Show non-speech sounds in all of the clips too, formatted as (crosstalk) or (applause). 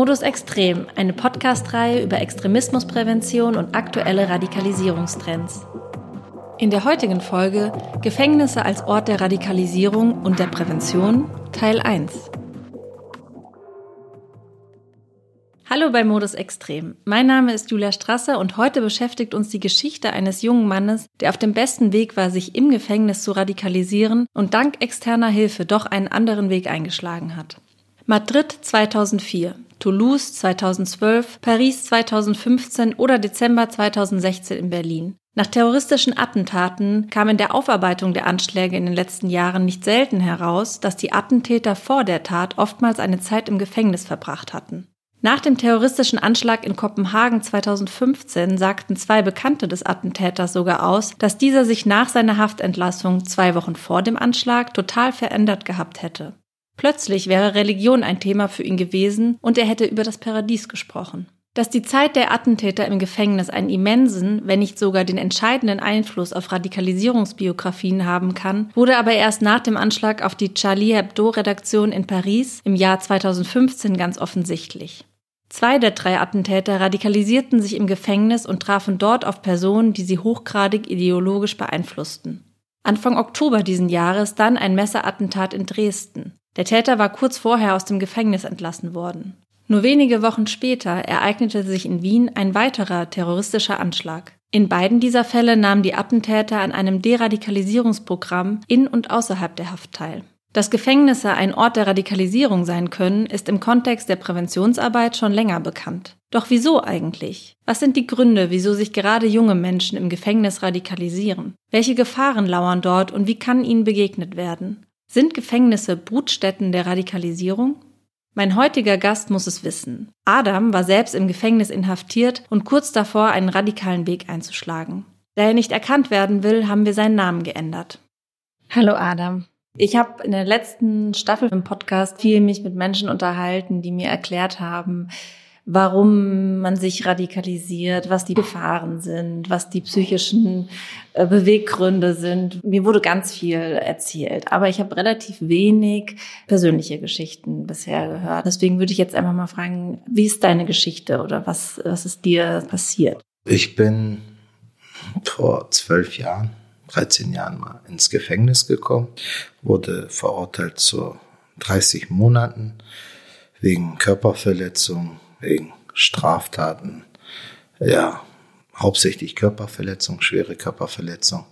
Modus Extrem, eine Podcast-Reihe über Extremismusprävention und aktuelle Radikalisierungstrends. In der heutigen Folge Gefängnisse als Ort der Radikalisierung und der Prävention, Teil 1. Hallo bei Modus Extrem. Mein Name ist Julia Strasser und heute beschäftigt uns die Geschichte eines jungen Mannes, der auf dem besten Weg war, sich im Gefängnis zu radikalisieren und dank externer Hilfe doch einen anderen Weg eingeschlagen hat. Madrid 2004, Toulouse 2012, Paris 2015 oder Dezember 2016 in Berlin. Nach terroristischen Attentaten kam in der Aufarbeitung der Anschläge in den letzten Jahren nicht selten heraus, dass die Attentäter vor der Tat oftmals eine Zeit im Gefängnis verbracht hatten. Nach dem terroristischen Anschlag in Kopenhagen 2015 sagten zwei Bekannte des Attentäters sogar aus, dass dieser sich nach seiner Haftentlassung zwei Wochen vor dem Anschlag total verändert gehabt hätte. Plötzlich wäre Religion ein Thema für ihn gewesen und er hätte über das Paradies gesprochen. Dass die Zeit der Attentäter im Gefängnis einen immensen, wenn nicht sogar den entscheidenden Einfluss auf Radikalisierungsbiografien haben kann, wurde aber erst nach dem Anschlag auf die Charlie Hebdo-Redaktion in Paris im Jahr 2015 ganz offensichtlich. Zwei der drei Attentäter radikalisierten sich im Gefängnis und trafen dort auf Personen, die sie hochgradig ideologisch beeinflussten. Anfang Oktober diesen Jahres dann ein Messerattentat in Dresden. Der Täter war kurz vorher aus dem Gefängnis entlassen worden. Nur wenige Wochen später ereignete sich in Wien ein weiterer terroristischer Anschlag. In beiden dieser Fälle nahmen die Attentäter an einem Deradikalisierungsprogramm in und außerhalb der Haft teil. Dass Gefängnisse ein Ort der Radikalisierung sein können, ist im Kontext der Präventionsarbeit schon länger bekannt. Doch wieso eigentlich? Was sind die Gründe, wieso sich gerade junge Menschen im Gefängnis radikalisieren? Welche Gefahren lauern dort und wie kann ihnen begegnet werden? Sind Gefängnisse Brutstätten der Radikalisierung? Mein heutiger Gast muss es wissen. Adam war selbst im Gefängnis inhaftiert und kurz davor, einen radikalen Weg einzuschlagen. Da er nicht erkannt werden will, haben wir seinen Namen geändert. Hallo Adam. Ich habe in der letzten Staffel im Podcast viel mich mit Menschen unterhalten, die mir erklärt haben, warum man sich radikalisiert, was die Gefahren sind, was die psychischen äh, Beweggründe sind. Mir wurde ganz viel erzählt, aber ich habe relativ wenig persönliche Geschichten bisher gehört. Deswegen würde ich jetzt einfach mal fragen, wie ist deine Geschichte oder was, was ist dir passiert? Ich bin vor zwölf Jahren, 13 Jahren mal ins Gefängnis gekommen, wurde verurteilt zu 30 Monaten wegen Körperverletzung, wegen Straftaten, ja, hauptsächlich Körperverletzung, schwere Körperverletzung.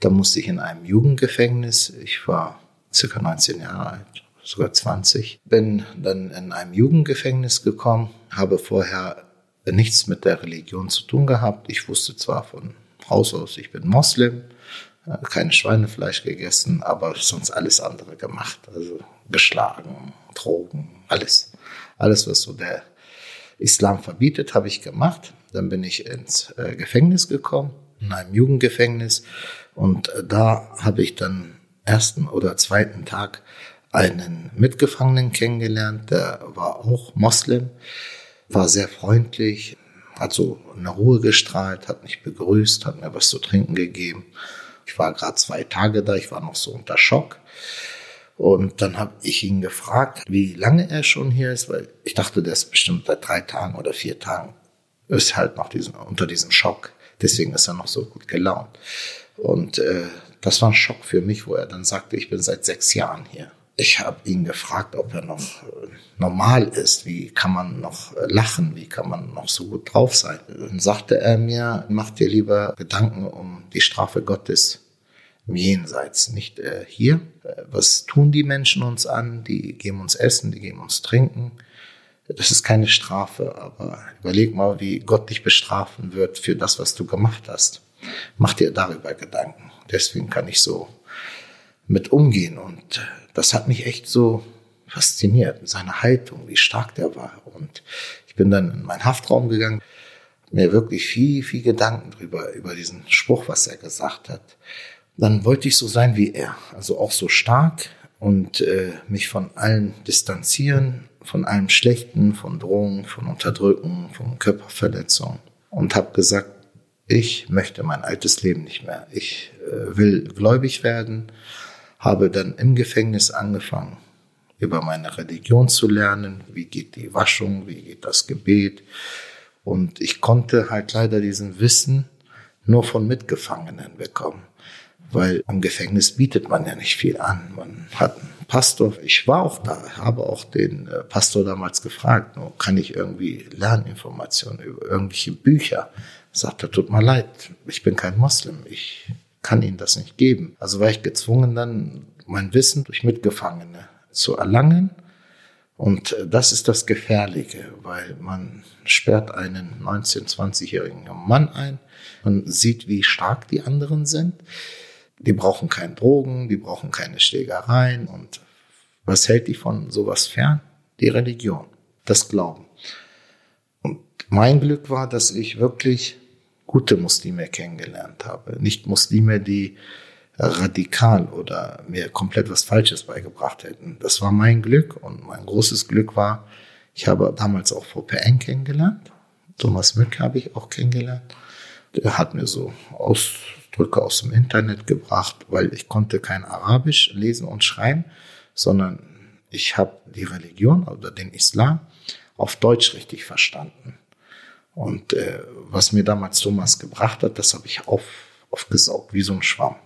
Da musste ich in einem Jugendgefängnis. Ich war circa 19 Jahre alt, sogar 20. Bin dann in einem Jugendgefängnis gekommen, habe vorher nichts mit der Religion zu tun gehabt. Ich wusste zwar von Haus aus, ich bin Moslem, äh, kein Schweinefleisch gegessen, aber sonst alles andere gemacht. Also geschlagen, Drogen, alles. Alles, was so der Islam verbietet, habe ich gemacht. Dann bin ich ins äh, Gefängnis gekommen, in einem Jugendgefängnis. Und äh, da habe ich dann ersten oder zweiten Tag einen Mitgefangenen kennengelernt, der war auch Moslem, war sehr freundlich, hat so eine Ruhe gestrahlt, hat mich begrüßt, hat mir was zu trinken gegeben. Ich war gerade zwei Tage da, ich war noch so unter Schock. Und dann habe ich ihn gefragt, wie lange er schon hier ist, weil ich dachte, der ist bestimmt seit drei Tagen oder vier Tagen. Ist halt noch diesen, unter diesem Schock. Deswegen ist er noch so gut gelaunt. Und äh, das war ein Schock für mich, wo er dann sagte, ich bin seit sechs Jahren hier. Ich habe ihn gefragt, ob er noch äh, normal ist. Wie kann man noch äh, lachen? Wie kann man noch so gut drauf sein? Dann sagte er mir, mach dir lieber Gedanken um die Strafe Gottes im Jenseits, nicht äh, hier. Was tun die Menschen uns an? Die geben uns Essen, die geben uns Trinken. Das ist keine Strafe, aber überleg mal, wie Gott dich bestrafen wird für das, was du gemacht hast. Mach dir darüber Gedanken. Deswegen kann ich so mit umgehen und das hat mich echt so fasziniert, seine Haltung, wie stark der war. Und ich bin dann in meinen Haftraum gegangen, mir wirklich viel, viel Gedanken drüber, über diesen Spruch, was er gesagt hat dann wollte ich so sein wie er, also auch so stark und äh, mich von allen distanzieren, von allem Schlechten, von Drohungen, von Unterdrücken, von Körperverletzungen und habe gesagt, ich möchte mein altes Leben nicht mehr. Ich äh, will gläubig werden, habe dann im Gefängnis angefangen, über meine Religion zu lernen. Wie geht die Waschung? Wie geht das Gebet? Und ich konnte halt leider diesen Wissen nur von Mitgefangenen bekommen. Weil im Gefängnis bietet man ja nicht viel an. Man hat einen Pastor. Ich war auch da, habe auch den äh, Pastor damals gefragt, kann ich irgendwie Lerninformationen über irgendwelche Bücher? Sagt er, tut mir leid, ich bin kein Moslem, ich kann Ihnen das nicht geben. Also war ich gezwungen, dann mein Wissen durch Mitgefangene zu erlangen. Und äh, das ist das Gefährliche, weil man sperrt einen 19-, 20-jährigen Mann ein. Man sieht, wie stark die anderen sind. Die brauchen keine Drogen, die brauchen keine Schlägereien. Und was hält die von sowas fern? Die Religion, das Glauben. Und mein Glück war, dass ich wirklich gute Muslime kennengelernt habe. Nicht Muslime, die radikal oder mir komplett was Falsches beigebracht hätten. Das war mein Glück und mein großes Glück war, ich habe damals auch VPN kennengelernt. Thomas Mück habe ich auch kennengelernt. Der hat mir so Ausdrücke aus dem Internet gebracht, weil ich konnte kein Arabisch lesen und schreiben, sondern ich habe die Religion oder den Islam auf Deutsch richtig verstanden. Und äh, was mir damals Thomas gebracht hat, das habe ich auf, aufgesaugt, wie so ein Schwamm.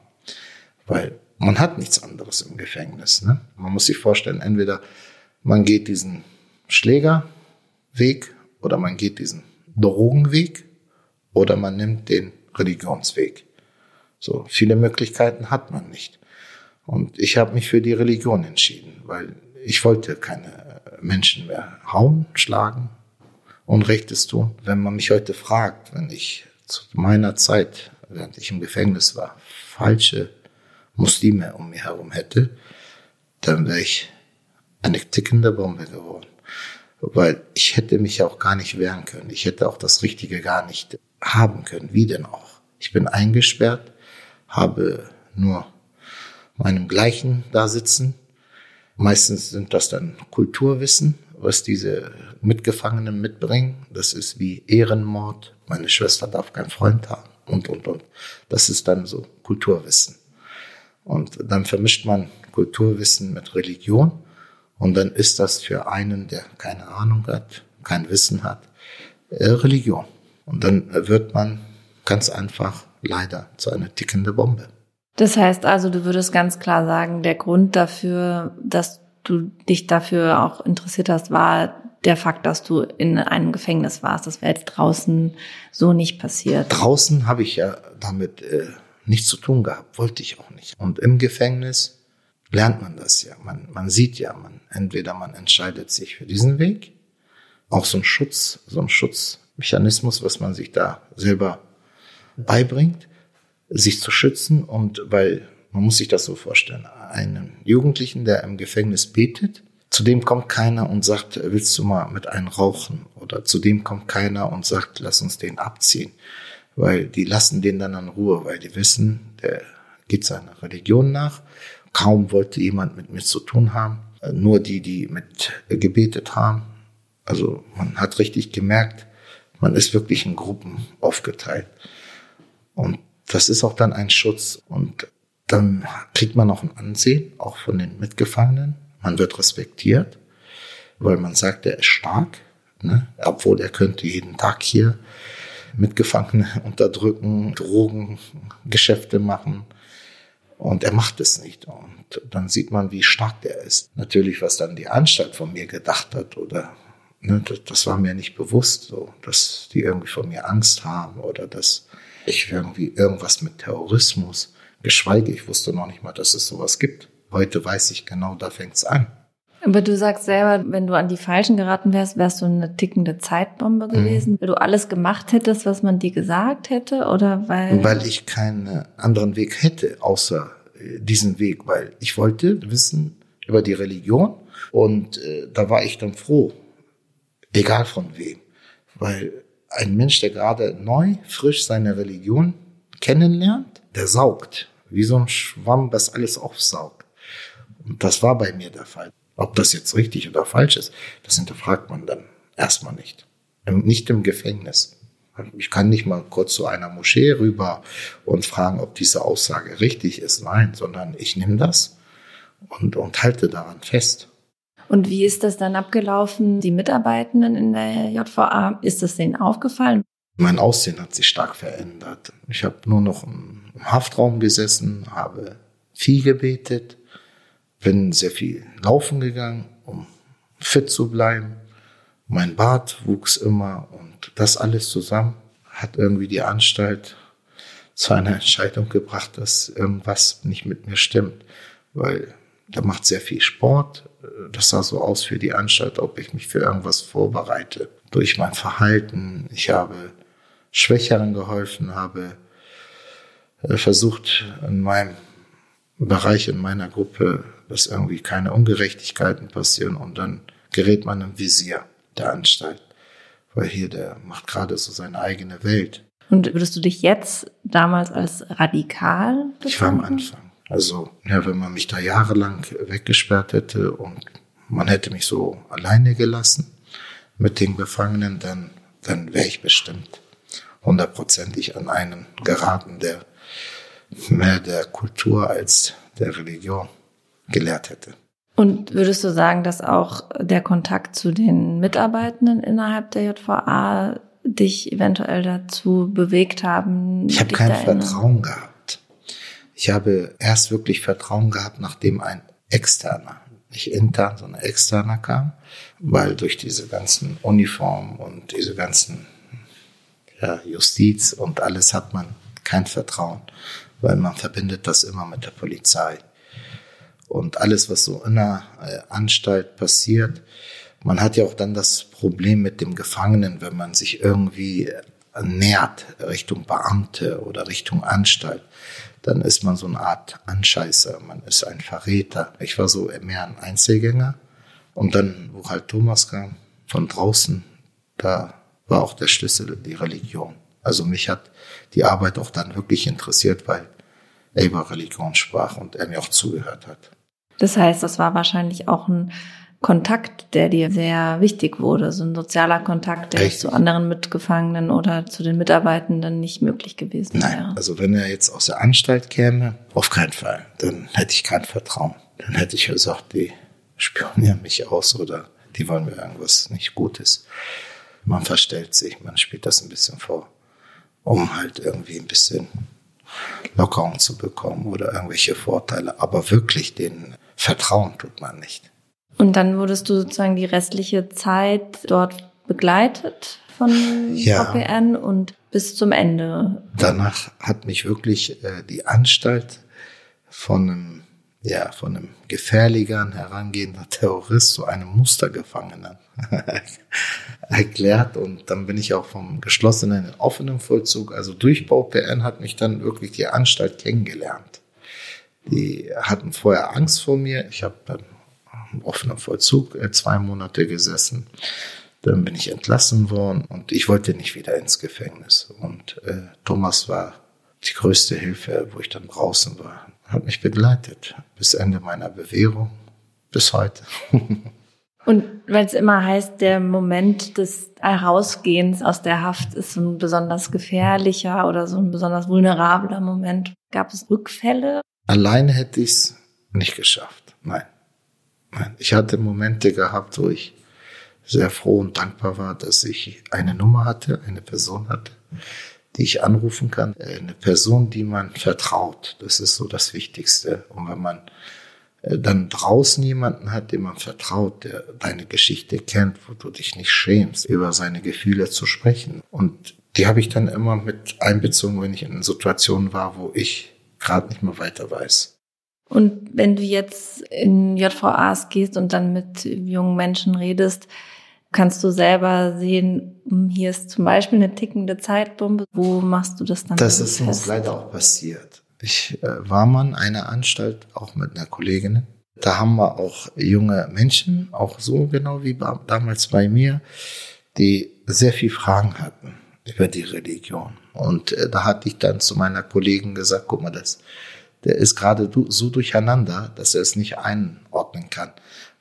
Weil man hat nichts anderes im Gefängnis. Ne? Man muss sich vorstellen, entweder man geht diesen Schlägerweg oder man geht diesen Drogenweg oder man nimmt den Religionsweg. So viele Möglichkeiten hat man nicht. Und ich habe mich für die Religion entschieden, weil ich wollte keine Menschen mehr hauen, schlagen, Unrechtes tun. Wenn man mich heute fragt, wenn ich zu meiner Zeit, während ich im Gefängnis war, falsche Muslime um mich herum hätte, dann wäre ich eine tickende Bombe geworden. Weil ich hätte mich auch gar nicht wehren können. Ich hätte auch das Richtige gar nicht haben können. Wie denn auch? Ich bin eingesperrt, habe nur meinem Gleichen da sitzen. Meistens sind das dann Kulturwissen, was diese Mitgefangenen mitbringen. Das ist wie Ehrenmord. Meine Schwester darf keinen Freund haben und, und, und. Das ist dann so Kulturwissen. Und dann vermischt man Kulturwissen mit Religion. Und dann ist das für einen, der keine Ahnung hat, kein Wissen hat, äh, Religion. Und dann wird man ganz einfach leider zu einer tickende Bombe. Das heißt also, du würdest ganz klar sagen, der Grund dafür, dass du dich dafür auch interessiert hast, war der Fakt, dass du in einem Gefängnis warst. Das wäre jetzt draußen so nicht passiert. Draußen habe ich ja damit äh, nichts zu tun gehabt, wollte ich auch nicht. Und im Gefängnis lernt man das ja. Man, man sieht ja, man, entweder man entscheidet sich für diesen Weg, auch so ein Schutz, so ein Schutzmechanismus, was man sich da selber beibringt, sich zu schützen und weil man muss sich das so vorstellen, einen Jugendlichen, der im Gefängnis betet, zu dem kommt keiner und sagt, willst du mal mit einem rauchen? Oder zu dem kommt keiner und sagt, lass uns den abziehen weil die lassen den dann in Ruhe, weil die wissen, der geht seiner Religion nach. Kaum wollte jemand mit mir zu tun haben. Nur die, die mit gebetet haben. Also man hat richtig gemerkt, man ist wirklich in Gruppen aufgeteilt. Und das ist auch dann ein Schutz. Und dann kriegt man auch ein Ansehen, auch von den Mitgefangenen. Man wird respektiert, weil man sagt, er ist stark, ne? obwohl er könnte jeden Tag hier Mitgefangene (laughs) unterdrücken, Drogengeschäfte machen. Und er macht es nicht. Und dann sieht man, wie stark der ist. Natürlich, was dann die Anstalt von mir gedacht hat oder ne, das, das war mir nicht bewusst, so, dass die irgendwie von mir Angst haben oder dass ich irgendwie irgendwas mit Terrorismus, geschweige, ich wusste noch nicht mal, dass es sowas gibt. Heute weiß ich genau, da fängt's an. Aber du sagst selber, wenn du an die Falschen geraten wärst, wärst du eine tickende Zeitbombe mhm. gewesen, mhm. weil du alles gemacht hättest, was man dir gesagt hätte, oder weil? Weil ich keinen anderen Weg hätte, außer äh, diesen Weg, weil ich wollte wissen über die Religion und äh, da war ich dann froh, egal von wem, weil ein Mensch, der gerade neu, frisch seine Religion kennenlernt, der saugt, wie so ein Schwamm, das alles aufsaugt. Und das war bei mir der Fall. Ob das jetzt richtig oder falsch ist, das hinterfragt man dann erstmal nicht. Nicht im Gefängnis. Ich kann nicht mal kurz zu einer Moschee rüber und fragen, ob diese Aussage richtig ist. Nein, sondern ich nehme das und, und halte daran fest. Und wie ist das dann abgelaufen? Die Mitarbeitenden in der JVA, ist das denen aufgefallen? Mein Aussehen hat sich stark verändert. Ich habe nur noch im Haftraum gesessen, habe viel gebetet, bin sehr viel laufen gegangen, um fit zu bleiben. Mein Bart wuchs immer und das alles zusammen hat irgendwie die Anstalt zu einer Entscheidung gebracht, dass irgendwas nicht mit mir stimmt, weil der macht sehr viel Sport. Das sah so aus für die Anstalt, ob ich mich für irgendwas vorbereite. Durch mein Verhalten. Ich habe Schwächeren geholfen, habe äh, versucht, in meinem Bereich, in meiner Gruppe, dass irgendwie keine Ungerechtigkeiten passieren und dann gerät man im Visier der Anstalt. Weil hier, der macht gerade so seine eigene Welt. Und würdest du dich jetzt damals als radikal? Befinden? Ich war am Anfang. Also, ja, wenn man mich da jahrelang weggesperrt hätte und man hätte mich so alleine gelassen mit den Gefangenen, dann, dann wäre ich bestimmt hundertprozentig an einen geraten, der mehr der Kultur als der Religion gelehrt hätte. Und würdest du sagen, dass auch der Kontakt zu den Mitarbeitenden innerhalb der JVA dich eventuell dazu bewegt haben? Ich habe kein Vertrauen gehabt. Ich habe erst wirklich Vertrauen gehabt, nachdem ein externer, nicht intern, sondern externer kam, weil durch diese ganzen Uniformen und diese ganzen ja, Justiz und alles hat man kein Vertrauen, weil man verbindet das immer mit der Polizei. Und alles, was so in der äh, Anstalt passiert, man hat ja auch dann das Problem mit dem Gefangenen, wenn man sich irgendwie nähert Richtung Beamte oder Richtung Anstalt, dann ist man so eine Art Anscheißer, man ist ein Verräter. Ich war so mehr ein Einzelgänger. Und dann, wo halt Thomas kam, von draußen, da war auch der Schlüssel die Religion. Also mich hat die Arbeit auch dann wirklich interessiert, weil er über Religion sprach und er mir auch zugehört hat. Das heißt, das war wahrscheinlich auch ein Kontakt, der dir sehr wichtig wurde, so ein sozialer Kontakt, der Richtig. zu anderen Mitgefangenen oder zu den Mitarbeitenden nicht möglich gewesen Nein, wäre. Also wenn er jetzt aus der Anstalt käme, auf keinen Fall. Dann hätte ich kein Vertrauen. Dann hätte ich gesagt, die spionieren mich aus oder die wollen mir irgendwas nicht Gutes. Man verstellt sich, man spielt das ein bisschen vor, um halt irgendwie ein bisschen Lockerung zu bekommen oder irgendwelche Vorteile. Aber wirklich den Vertrauen tut man nicht. Und dann wurdest du sozusagen die restliche Zeit dort begleitet von ja. VPN und bis zum Ende. Danach hat mich wirklich äh, die Anstalt von einem, ja, von einem gefährlichen, herangehenden Terrorist zu einem Mustergefangenen (laughs) erklärt. Und dann bin ich auch vom geschlossenen in offenen Vollzug, also durch VPN hat mich dann wirklich die Anstalt kennengelernt. Die hatten vorher Angst vor mir. Ich habe offener Vollzug äh, zwei Monate gesessen. Dann bin ich entlassen worden und ich wollte nicht wieder ins Gefängnis. Und äh, Thomas war die größte Hilfe, wo ich dann draußen war. Hat mich begleitet bis Ende meiner Bewährung, bis heute. (laughs) und weil es immer heißt, der Moment des Herausgehens aus der Haft ist so ein besonders gefährlicher oder so ein besonders vulnerabler Moment. Gab es Rückfälle? Alleine hätte ich es nicht geschafft. Nein. Ich hatte Momente gehabt, wo ich sehr froh und dankbar war, dass ich eine Nummer hatte, eine Person hatte, die ich anrufen kann. Eine Person, die man vertraut. Das ist so das Wichtigste. Und wenn man äh, dann draußen jemanden hat, dem man vertraut, der deine Geschichte kennt, wo du dich nicht schämst, über seine Gefühle zu sprechen. Und die habe ich dann immer mit einbezogen, wenn ich in Situationen war, wo ich gerade nicht mehr weiter weiß. Und wenn du jetzt in JVAs gehst und dann mit jungen Menschen redest, kannst du selber sehen, hm, hier ist zum Beispiel eine tickende Zeitbombe. Wo machst du das dann? Das ist fest? uns leider auch passiert. Ich äh, war mal in einer Anstalt, auch mit einer Kollegin. Da haben wir auch junge Menschen, auch so genau wie damals bei mir, die sehr viel Fragen hatten über die Religion. Und äh, da hatte ich dann zu meiner Kollegin gesagt, guck mal, das der ist gerade so durcheinander, dass er es nicht einordnen kann.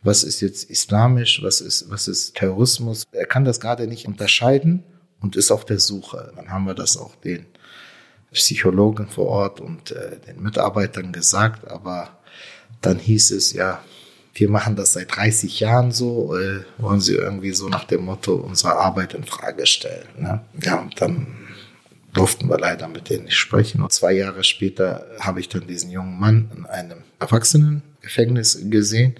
Was ist jetzt islamisch, was ist, was ist Terrorismus? Er kann das gerade nicht unterscheiden und ist auf der Suche. Dann haben wir das auch den Psychologen vor Ort und äh, den Mitarbeitern gesagt, aber dann hieß es ja, wir machen das seit 30 Jahren so, äh, wollen sie irgendwie so nach dem Motto unsere Arbeit in Frage stellen. Ne? Ja, und dann durften wir leider mit denen nicht sprechen. Und zwei Jahre später habe ich dann diesen jungen Mann in einem Erwachsenengefängnis gesehen.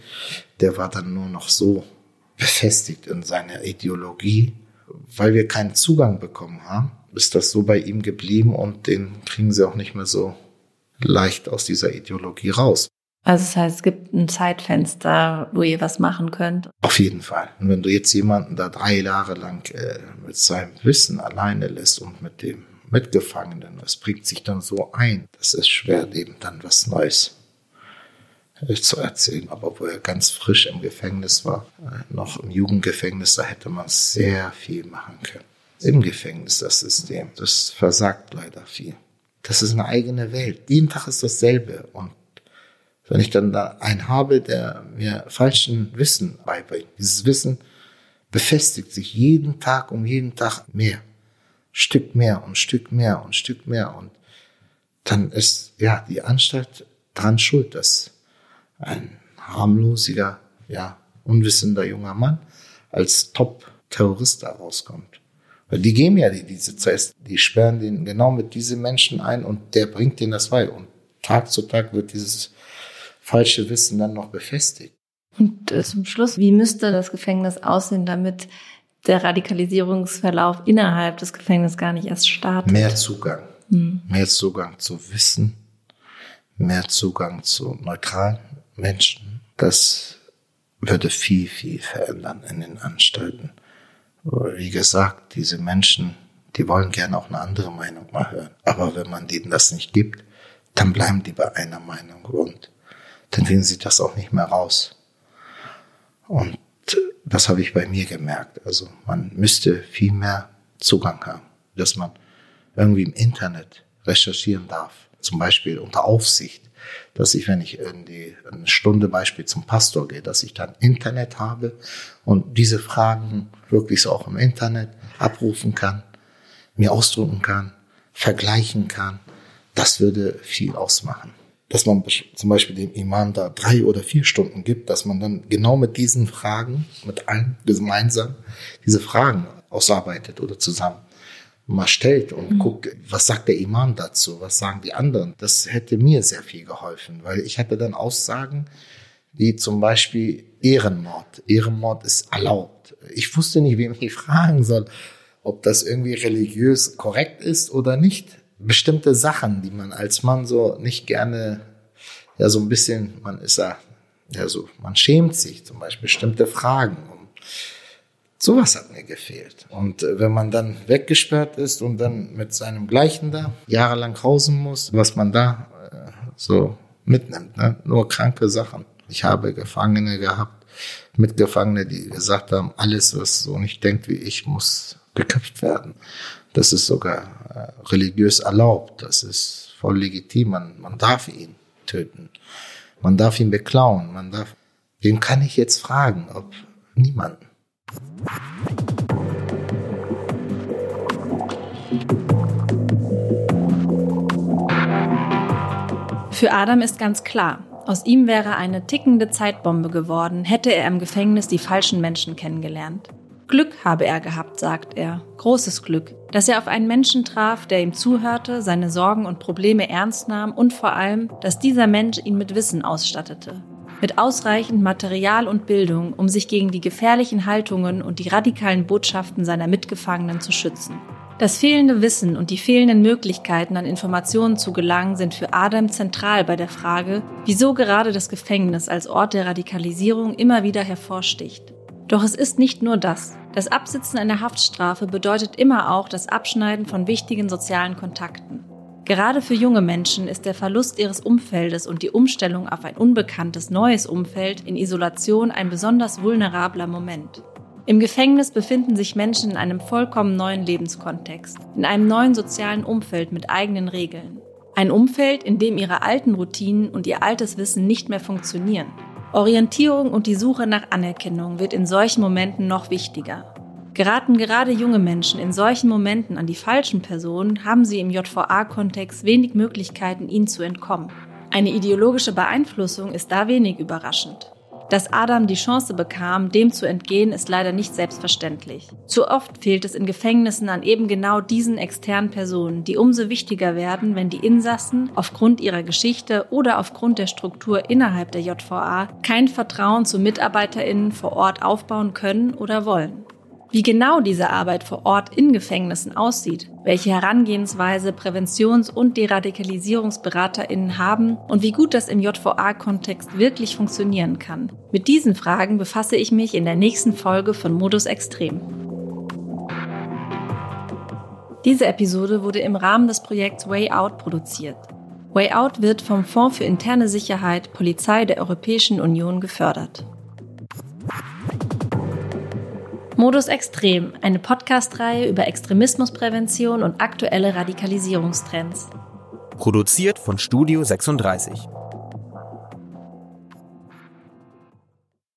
Der war dann nur noch so befestigt in seiner Ideologie, weil wir keinen Zugang bekommen haben, ist das so bei ihm geblieben und den kriegen sie auch nicht mehr so leicht aus dieser Ideologie raus. Also das heißt, es gibt ein Zeitfenster, wo ihr was machen könnt. Auf jeden Fall. Und wenn du jetzt jemanden da drei Jahre lang äh, mit seinem Wissen alleine lässt und mit dem Mitgefangenen, das bringt sich dann so ein, das ist schwer, dem dann was Neues äh, zu erzählen. Aber wo er ganz frisch im Gefängnis war, äh, noch im Jugendgefängnis, da hätte man sehr viel machen können. Im Gefängnis das System, das versagt leider viel. Das ist eine eigene Welt. Jeden Tag ist dasselbe. Und wenn ich dann da einen habe, der mir falschen Wissen beibringt, dieses Wissen befestigt sich jeden Tag um jeden Tag mehr. Stück mehr und Stück mehr und Stück mehr. Und dann ist ja die Anstalt dran schuld, dass ein harmlosiger, ja, unwissender junger Mann als Top-Terrorist da rauskommt. Weil die geben ja die, diese Zeit, die sperren den genau mit diesen Menschen ein und der bringt denen das bei. Und Tag zu Tag wird dieses falsche Wissen dann noch befestigt. Und äh, zum Schluss, wie müsste das Gefängnis aussehen, damit der Radikalisierungsverlauf innerhalb des Gefängnisses gar nicht erst startet? Mehr Zugang. Hm. Mehr Zugang zu Wissen, mehr Zugang zu neutralen Menschen. Das würde viel, viel verändern in den Anstalten wie gesagt, diese Menschen, die wollen gerne auch eine andere Meinung mal hören. Aber wenn man denen das nicht gibt, dann bleiben die bei einer Meinung und dann kriegen sie das auch nicht mehr raus. Und das habe ich bei mir gemerkt. Also man müsste viel mehr Zugang haben, dass man irgendwie im Internet recherchieren darf. Zum Beispiel unter Aufsicht dass ich, wenn ich in die eine Stunde Beispiel zum Pastor gehe, dass ich dann Internet habe und diese Fragen wirklich so auch im Internet abrufen kann, mir ausdrucken kann, vergleichen kann. Das würde viel ausmachen. Dass man zum Beispiel dem Imam da drei oder vier Stunden gibt, dass man dann genau mit diesen Fragen, mit allen gemeinsam diese Fragen ausarbeitet oder zusammen mal stellt und mhm. guckt, was sagt der Imam dazu, was sagen die anderen. Das hätte mir sehr viel geholfen, weil ich hatte dann Aussagen, wie zum Beispiel Ehrenmord. Ehrenmord ist erlaubt. Ich wusste nicht, wem ich (laughs) fragen soll, ob das irgendwie religiös korrekt ist oder nicht. Bestimmte Sachen, die man als Mann so nicht gerne, ja, so ein bisschen, man ist ja, ja so, man schämt sich zum Beispiel bestimmte Fragen. Sowas hat mir gefehlt. Und äh, wenn man dann weggesperrt ist und dann mit seinem Gleichen da jahrelang hausen muss, was man da äh, so mitnimmt, ne? nur kranke Sachen. Ich habe Gefangene gehabt, Mitgefangene, die gesagt haben, alles, was so nicht denkt wie ich, muss geköpft werden. Das ist sogar äh, religiös erlaubt. Das ist voll legitim. Man, man darf ihn töten. Man darf ihn beklauen. Man darf. Wem kann ich jetzt fragen? Ob niemanden. Für Adam ist ganz klar, aus ihm wäre eine tickende Zeitbombe geworden, hätte er im Gefängnis die falschen Menschen kennengelernt. Glück habe er gehabt, sagt er, großes Glück, dass er auf einen Menschen traf, der ihm zuhörte, seine Sorgen und Probleme ernst nahm und vor allem, dass dieser Mensch ihn mit Wissen ausstattete mit ausreichend Material und Bildung, um sich gegen die gefährlichen Haltungen und die radikalen Botschaften seiner Mitgefangenen zu schützen. Das fehlende Wissen und die fehlenden Möglichkeiten, an Informationen zu gelangen, sind für Adam zentral bei der Frage, wieso gerade das Gefängnis als Ort der Radikalisierung immer wieder hervorsticht. Doch es ist nicht nur das. Das Absitzen einer Haftstrafe bedeutet immer auch das Abschneiden von wichtigen sozialen Kontakten. Gerade für junge Menschen ist der Verlust ihres Umfeldes und die Umstellung auf ein unbekanntes neues Umfeld in Isolation ein besonders vulnerabler Moment. Im Gefängnis befinden sich Menschen in einem vollkommen neuen Lebenskontext, in einem neuen sozialen Umfeld mit eigenen Regeln. Ein Umfeld, in dem ihre alten Routinen und ihr altes Wissen nicht mehr funktionieren. Orientierung und die Suche nach Anerkennung wird in solchen Momenten noch wichtiger. Geraten gerade junge Menschen in solchen Momenten an die falschen Personen, haben sie im JVA-Kontext wenig Möglichkeiten, ihnen zu entkommen. Eine ideologische Beeinflussung ist da wenig überraschend. Dass Adam die Chance bekam, dem zu entgehen, ist leider nicht selbstverständlich. Zu oft fehlt es in Gefängnissen an eben genau diesen externen Personen, die umso wichtiger werden, wenn die Insassen aufgrund ihrer Geschichte oder aufgrund der Struktur innerhalb der JVA kein Vertrauen zu Mitarbeiterinnen vor Ort aufbauen können oder wollen. Wie genau diese Arbeit vor Ort in Gefängnissen aussieht, welche Herangehensweise Präventions- und Deradikalisierungsberaterinnen haben und wie gut das im JVA-Kontext wirklich funktionieren kann. Mit diesen Fragen befasse ich mich in der nächsten Folge von Modus Extrem. Diese Episode wurde im Rahmen des Projekts Way Out produziert. Way Out wird vom Fonds für interne Sicherheit Polizei der Europäischen Union gefördert. Modus Extrem, eine Podcast-Reihe über Extremismusprävention und aktuelle Radikalisierungstrends. Produziert von Studio 36.